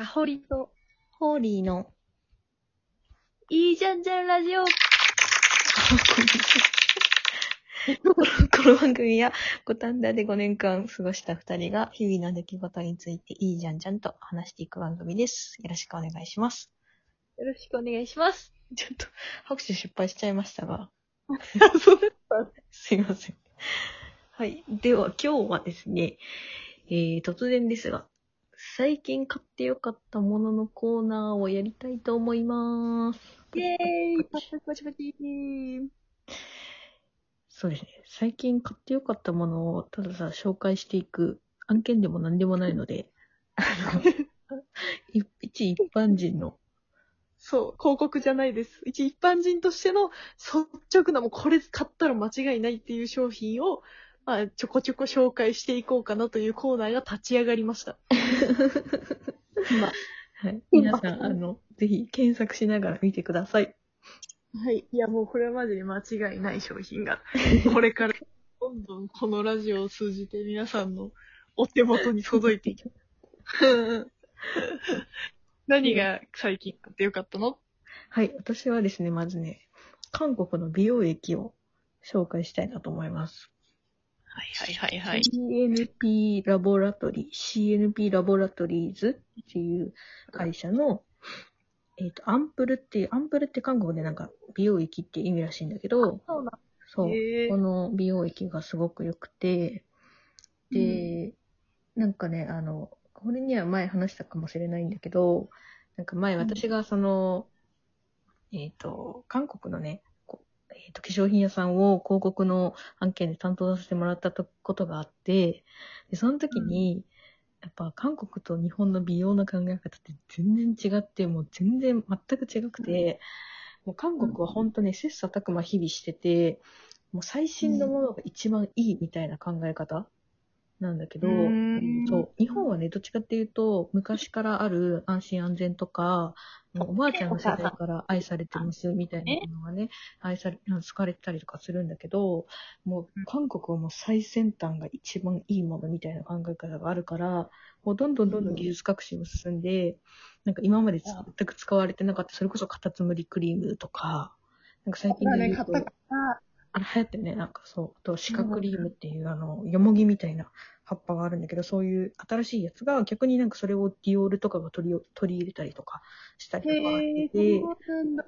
かほりと、ホーリーの、いいじゃんじゃんラジオ。この番組は、五反田で5年間過ごした2人が、日々の出来事についていいじゃんじゃんと話していく番組です。よろしくお願いします。よろしくお願いします。ちょっと、拍手失敗しちゃいましたが、そうだった。すいません。はい。では、今日はですね、えー、突然ですが、最近買ってよかったもののコーナーをやりたいと思います。イェーイパチパチパチパチそうですね。最近買ってよかったものをただただ紹介していく案件でも何でもないので、あ のい一一般人の、そう、広告じゃないです。一一般人としての率直なもうこれ買ったら間違いないっていう商品を、まあ、ちょこちょこ紹介していこうかなというコーナーが立ち上がりました。今。はい、皆さん、あの、ぜひ検索しながら見てください。はい。いや、もうこれはマジで間違いない商品が、これからどんどんこのラジオを通じて皆さんのお手元に届いていきます。何が最近買ってよかったの？はい、私はですね、まずね、韓国の美容液を紹介したいなと思います。はいはいはいはい。CNP ラボラトリー、CNP ラボラトリーズっていう会社の、えっ、と、アンプルっていう、アンプルって韓国でなんか美容液って意味らしいんだけど、そうなそう、この美容液がすごく良くて、で、なんかね、あの、これには前話したかもしれないんだけど、なんか前うん。私がその、えっ、と、韓国のね、っ、と、化粧品屋さんを広告の案件で担当させてもらったとことがあって、で、その時に、やっぱ韓国と日本の美容の考え方って全然違って、もう全然全く違くて、もう韓国は本当ね、切磋琢磨日々してて、もう最新のものが一番いいみたいな考え方なんだけど、そう、日本はね、どっちかっていうと、昔からある安心安全とか、もうおばあちゃんの世代から愛されてますみたいなものがね、愛され、使われてたりとかするんだけど、もう韓国はもう最先端が一番いいものみたいな考え方があるから、もうどんどんどんどん技術革新も進んで、なんか今まで全く使われてなかった、それこそカタツムリクリームとか、なんか最近でね、言うとあの、流行ってるね、なんかそう。あと、シカクリームっていう、あの、よもぎみたいな葉っぱがあるんだけど、そういう新しいやつが、逆になんかそれをディオールとかが取り取り入れたりとかしたりとかしてて、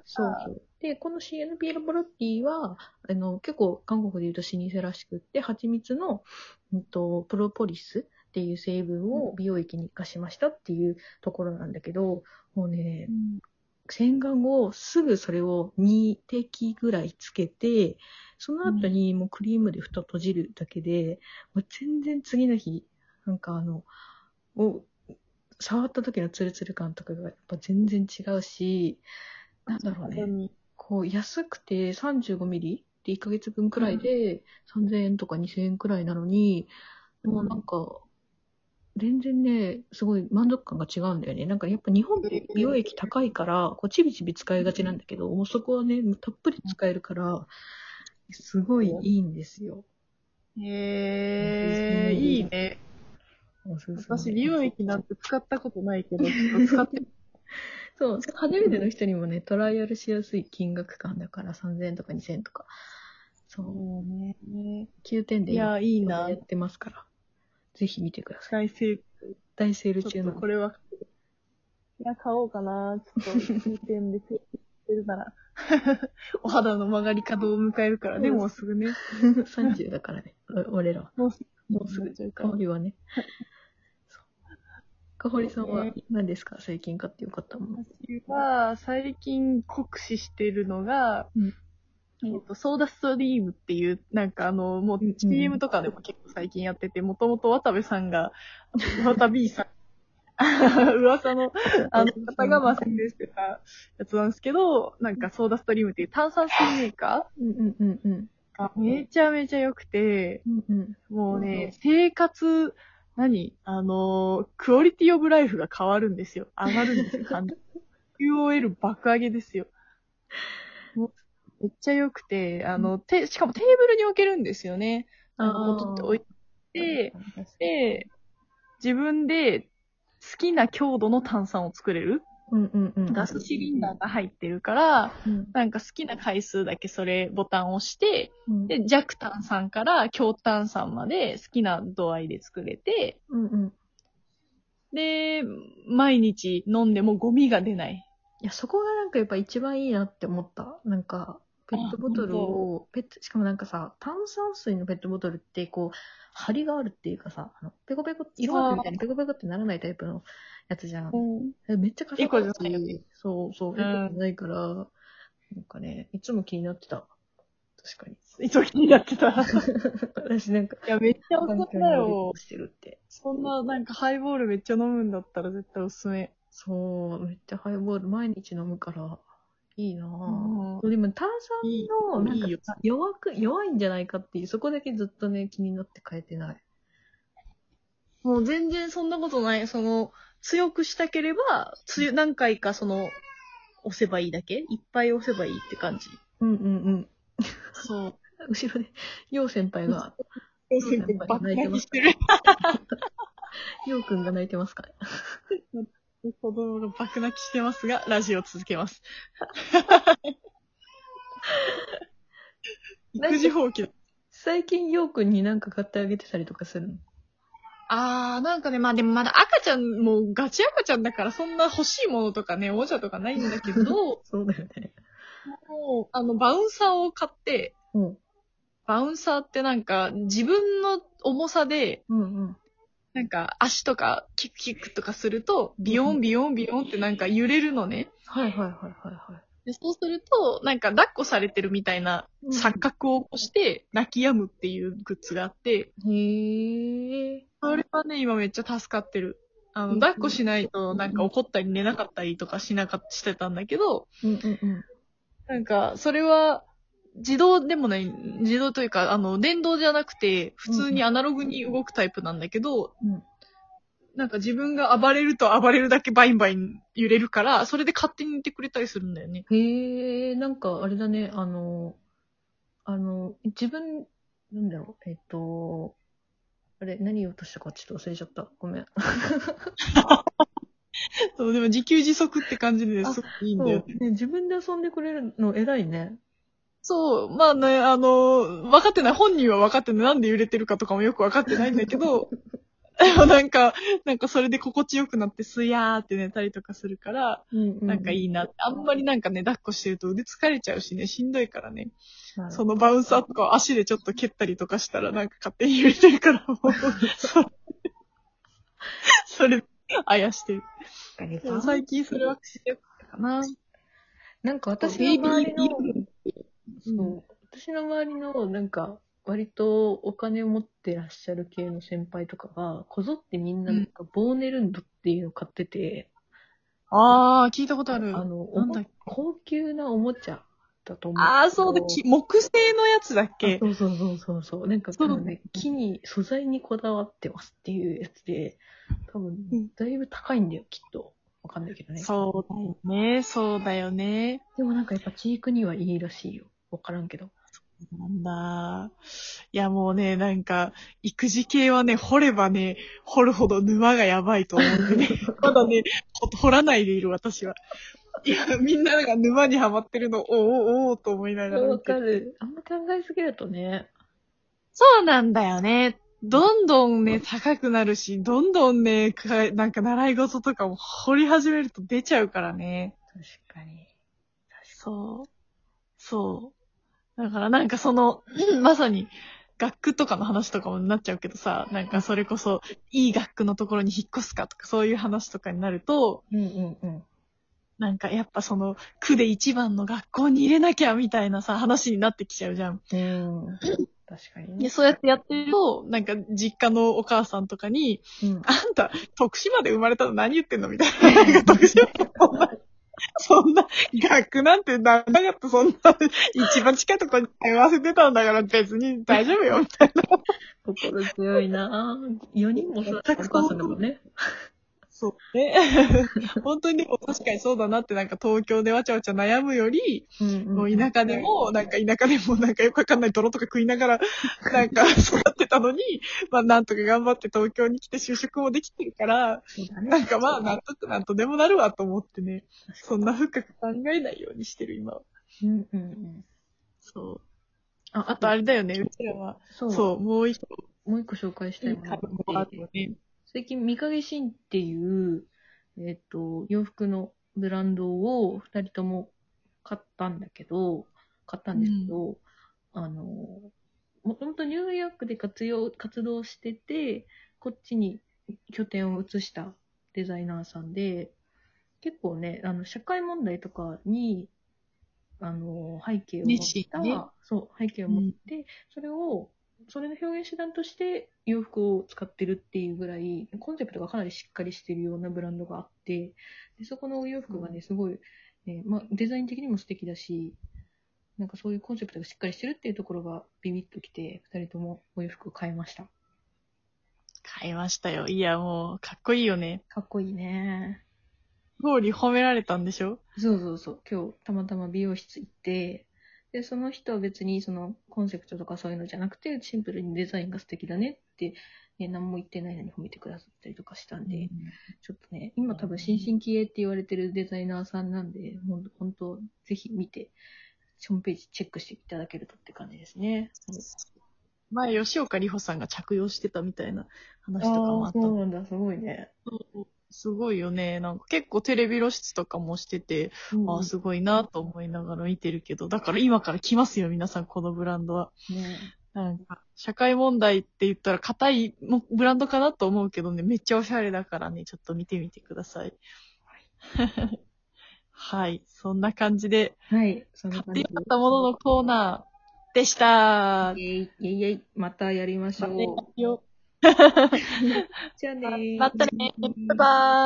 そう。そう。で、この CNP ラボラティは、あの、結構韓国で言うと老舗らしくって、蜂蜜の、うんと、プロポリスっていう成分を美容液に活かしましたっていうところなんだけど、もうね、洗顔後、すぐそれを2滴ぐらいつけて、その後にもうクリームで蓋閉じるだけで、もう全然次の日、なんかあの、もう、触った時のツルツル感とかがやっぱ全然違うし、なんだろうね。ね。こう、安くて35ミリで1ヶ月分くらいで3000円とか2000円くらいなのに、もうなんか、全然ね、すごい満足感が違うんだよね。なんかやっぱ日本って美容液高いから、こうちびちび使いがちなんだけど、もうそこはね、たっぷり使えるから、すごいいいんですよ。へえー、いいね。私、美容液なんて使ったことないけど、使ってみそう、初めての人にもね、トライアルしやすい金額感だから3000円とか2000円とか。そう、ね。9点でや。ってますから。ぜひ見てください。大セールちょっ中の。とこれは、いや、買おうかな。ちょっと、2点でセールしてるなら。お肌の曲がり角を迎えるからね、もうすぐね。30だからね、お俺らは。もうすぐ、もうすぐ、ぐ香りはね。かほりさんは何ですか？最近買ってよかったもの。私は、最近酷使してるのが、うんえっ、と、ソーダストリームっていう、なんかあの、もう CM とかでも結構最近やってて、もともと渡部さんが、渡 B さん、噂の、あの方がまあ宣伝してたやつなんですけど、なんかソーダストリームっていう炭酸水メーカうんうんうんうん。ーがめちゃめちゃ良くて、うんうん。もうね、生活、何あの、クオリティオブライフが変わるんですよ。上がるんですよ、感じ QOL 爆上げですよ。もうめっちゃ良くて、あの、て、しかもテーブルに置けるんですよね。あの、取って置いて、で、自分できな強度の炭酸を作れる。うんうんうん。ガスシリンダーが入ってるから、うん。なんか好きな回数だけそれボタンを押して、うん。で、弱炭酸から強炭酸まで好きな度合いで作れて、うんうん。で、毎日飲んでもゴミが出ない。いや、そこがなんかやっぱ一番いいなって思った。なんか、ペットボトルを、ペット、しかもなんかさ、炭酸水のペットボトルって、こう、張りがあるっていうかさ、あの、ペコペコ、色がみたいにペコペコってならないタイプのやつじゃん。えめっちゃカサエコじゃカサないよねそうそう、エコじゃないから、なんかね、いつも気になってた。確かに。いつも気になってた。い 私なんか、や、めっちゃおすすめだよ。してるって。そんな、なんかハイボールめっちゃ飲むんだったら絶対おすすめ。そう、めっちゃハイボール毎日飲むから、いいなうんぁ。でも炭酸いいの、弱く、弱いんじゃないかっていう、そこだけずっとね、気になって変えてない。もう全然そんなことない。その、強くしたければ、つよ何回かその、押せばいいだけいっぱい押せばいいって感じ。うんうんうん。そう。後ろで、よう先輩が、バカ泣きしてる。ようくんが泣いてますかね。子供が爆泣きしてますが、ラジオ続けます。育児放棄だ。最近ようくんになんか買ってあげてたりとかするの？あー、なんかね、まあでもまだ赤ちゃん、もうガチ赤ちゃんだからそんな欲しいものとかね、おもちゃとかないんだけど、そうだよね。もう、あの、バウンサーを買って、うん。バウンサーってなんか、自分の重さで、うんうん。なんか足とかキュッキュックとかすると、ビヨンビヨンビヨンってなんか揺れるのね。はいはいはいはいはでそうすると、なんか抱っこされてるみたいな錯覚を起こして泣き止むっていうグッズがあって、い。へえ。それはね、今めっちゃ助かってる。あの、うん抱っこしないとなんか怒ったり寝なかったりとかしなかしてたんだけど、うんうんうん。なんか、それは、自動でもない、自動というか、あの、電動じゃなくて、普通にアナログに動くタイプなんだけど、うんなんか自分が暴れると暴れるだけバインバイン揺れるから、それで勝手に寝てくれたりするんだよね。へえ、なんかあれだね、あの、あの、自分、なんだろう、えっと、あれ、何言おうとしたかちょっと忘れちゃった。ごめん。そう、でも自給自足って感じですごくいいんだよそう、ね、自分で遊んでくれるの偉いね。そう、まあね、あの、分かってない、本人は分かってない、なんで揺れてるかとかもよく分かってないんだけど、で もなんか、なんかそれで心地よくなってすやーって寝たりとかするから、うんうなんかいいなって。あんまりなんかね、抱っこしてると腕疲れちゃうしね、しんどいからね。はいそのバウンサーとかを足でちょっと蹴ったりとかしたらなんか勝手に揺れてるから、もう、そそれ、あやしてる。最近それはしてよかったかな。なんか私のベイビー周りの、うんそう、私の周りの、なんか、割とお金を持ってらっしゃる系の先輩とかが、こぞってみんななんか、ボーネルンドっていうのを買ってて、あー、聞いたことある。あの、なんだ高級なおもちゃだと思う。あー、そうだ、き木製のやつだっけ？そうそうそうそうそう。なんか、多分ね、木に、素材にこだわってますっていうやつで、多分うん、だいぶ高いんだよ、きっと。わかんないけどね。そうだよね、そうだよね。でもなんかやっぱチークにはいいらしいよ。わからんけど。なんだ。いやもうね、なんか、育児系はね、掘ればね、掘るほど沼がやばいと思ってね。まだね、ほ掘らないでいる私は。いや、みんなが沼にはまってるの、おおおおと思いながらわかる。あんま考えすぎるとね。そうなんだよね。どんどんね、高くなるし、どんどんね、かなんか習い事とかも掘り始めると出ちゃうからね。確かに。そう。そう。だからなんかその、まさに、学区とかの話とかもなっちゃうけどさ、なんかそれこそ、いい学区のところに引っ越すかとかそういう話とかになると、うんうんうん。なんかやっぱその、区で一番の学校に入れなきゃみたいなさ、話になってきちゃうじゃん。うん。確かにで、ね。そうやってやってると、なんか実家のお母さんとかに、うん。あんた、徳島で生まれたの何言ってんのみたいな。なんか徳島 そんな、学なんてなかった、そんな、一番近いところに通わせてたんだから別に大丈夫よ、みたいな。心強いなぁ。4人もそうお母さんだもんね。そうね。本当にでも確かにそうだなってなんか東京でわちゃわちゃ悩むより、うんもう田舎でも、なんか田舎でもなんかよくわかんない泥とか食いながら、なんか育ってたのに、まあなんとか頑張って東京に来て就職もできてるから。なんかまあなんとかなんとでもなるわと思ってね、そんな深く考えないようにしてる今は。うんうんうん。そう。あ、あとあれだよね、うちらは。そう。そう、もう一個もう一個紹介したいものがああって。最近、三影シンっていう、えっ、と、洋服のブランドを二人とも買ったんだけど、買ったんですけど、あの、もともとニューヨークで活用、活動してて、こっちに拠点を移したデザイナーさんで、結構ね、あの、社会問題とかに、あの、背景を持った、ね。そう、背景を持って、それを、それの表現手段として洋服を使ってるっていうぐらい、コンセプトがかなりしっかりしてるようなブランドがあって、でそこのお洋服がね、すごい、ねまあ、デザイン的にも素敵だし、なんかそういうコンセプトがしっかりしてるっていうところがビビッときて、二人ともお洋服を買いました。買いましたよ。いや、もう、かっこいいよね。かっこいいね。ゴーリ褒められたんでしょ？そうそうそう。今日たまたま美容室行って、で、その人は別にそのコンセプトとかそういうのじゃなくて、シンプルにデザインが素敵だねって、ね、何も言ってないのに褒めてくださったりとかしたんで、ちょっとね、今多分新進気鋭って言われてるデザイナーさんなんで、ほんと、本当ぜひ見て、ホームページチェックしていただけるとって感じですね。前、吉岡里帆さんが着用してたみたいな話とかもあ、った。そうなんだ、すごいね。すごいよね。なんか結構テレビ露出とかもしてて、ああ、すごいなと思いながら見てるけど、だから今から来ますよ、皆さん、このブランドは。ねなんか、社会問題って言ったら硬いもブランドかなと思うけどね、めっちゃおしゃれだからね、ちょっと見てみてください。はい。そんな感じで、はい、そん買な感じってったもののコーナーでした。イェイイェイイェイ、またやりましょう。よじゃあねー。またねー。バイバーイ。